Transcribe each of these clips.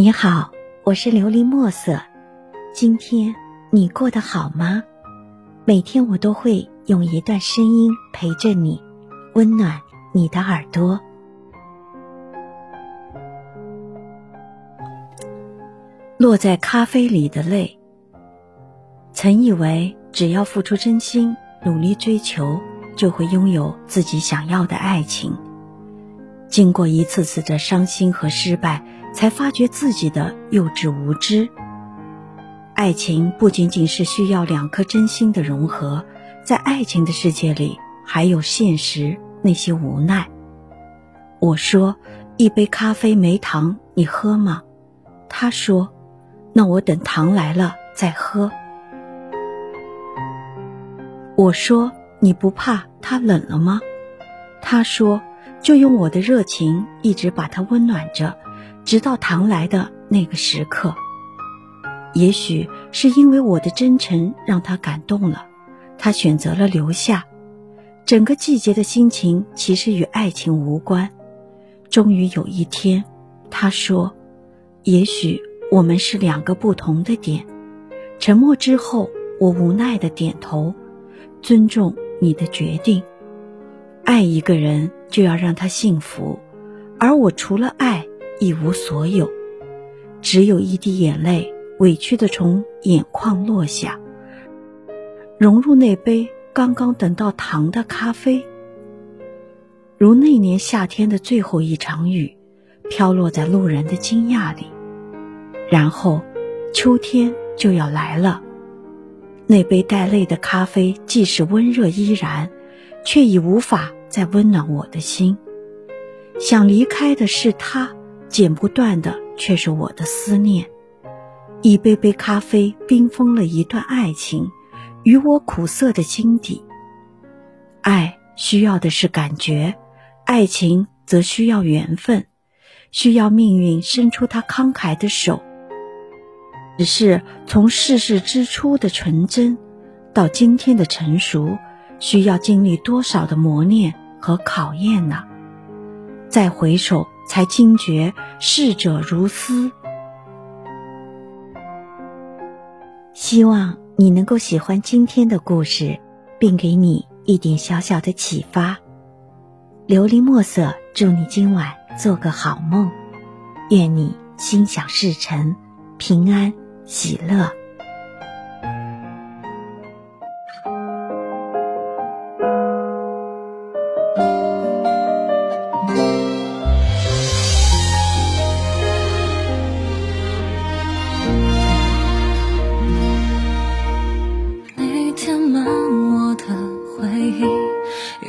你好，我是琉璃墨色。今天你过得好吗？每天我都会用一段声音陪着你，温暖你的耳朵。落在咖啡里的泪。曾以为只要付出真心，努力追求，就会拥有自己想要的爱情。经过一次次的伤心和失败，才发觉自己的幼稚无知。爱情不仅仅是需要两颗真心的融合，在爱情的世界里，还有现实那些无奈。我说：“一杯咖啡没糖，你喝吗？”他说：“那我等糖来了再喝。”我说：“你不怕它冷了吗？”他说。就用我的热情一直把它温暖着，直到糖来的那个时刻。也许是因为我的真诚让他感动了，他选择了留下。整个季节的心情其实与爱情无关。终于有一天，他说：“也许我们是两个不同的点。”沉默之后，我无奈的点头，尊重你的决定。爱一个人就要让他幸福，而我除了爱一无所有，只有一滴眼泪委屈的从眼眶落下，融入那杯刚刚等到糖的咖啡，如那年夏天的最后一场雨，飘落在路人的惊讶里。然后，秋天就要来了，那杯带泪的咖啡，即使温热依然，却已无法。在温暖我的心，想离开的是他，剪不断的却是我的思念。一杯杯咖啡冰封了一段爱情，与我苦涩的心底。爱需要的是感觉，爱情则需要缘分，需要命运伸出他慷慨的手。只是从世事之初的纯真，到今天的成熟。需要经历多少的磨练和考验呢？再回首，才惊觉逝者如斯。希望你能够喜欢今天的故事，并给你一点小小的启发。琉璃墨色，祝你今晚做个好梦，愿你心想事成，平安喜乐。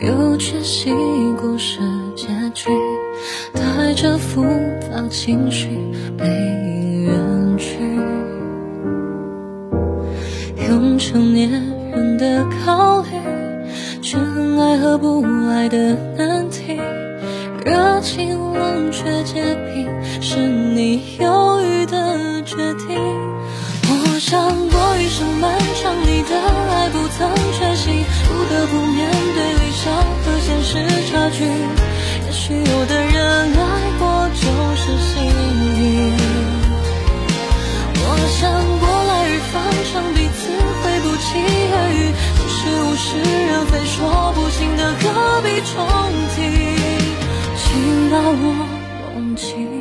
又缺席故事结局，带着复杂情绪被远去，用成年人的考虑，权爱和不爱的难题，热情冷却结冰，是你犹豫的决定。我想过余生漫长，你的爱不曾缺席，不面对理。想和现实差距，也许有的人爱过就是幸运。我想过来日方长，彼此会不期而遇，只是物是人非，说不清的何必重提，请把我忘记。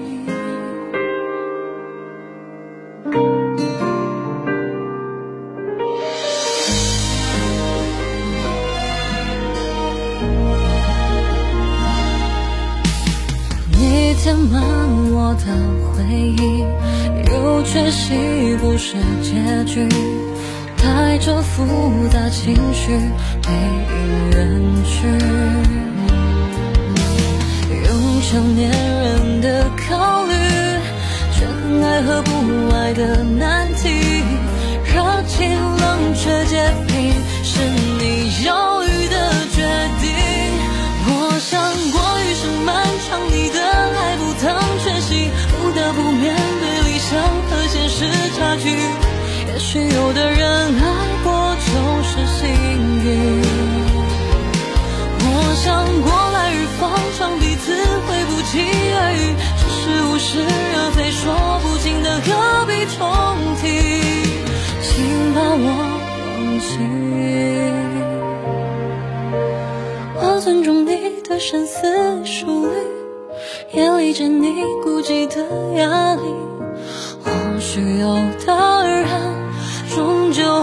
的回忆，又缺席不是结局，带着复杂情绪被远去，许有的人爱过就是幸运。我想过来日方长彼此会不期而遇只是物是人非说不清的何必重提。请把我忘记我尊重你的深思熟虑也理解你孤寂的压力。或许有的人终究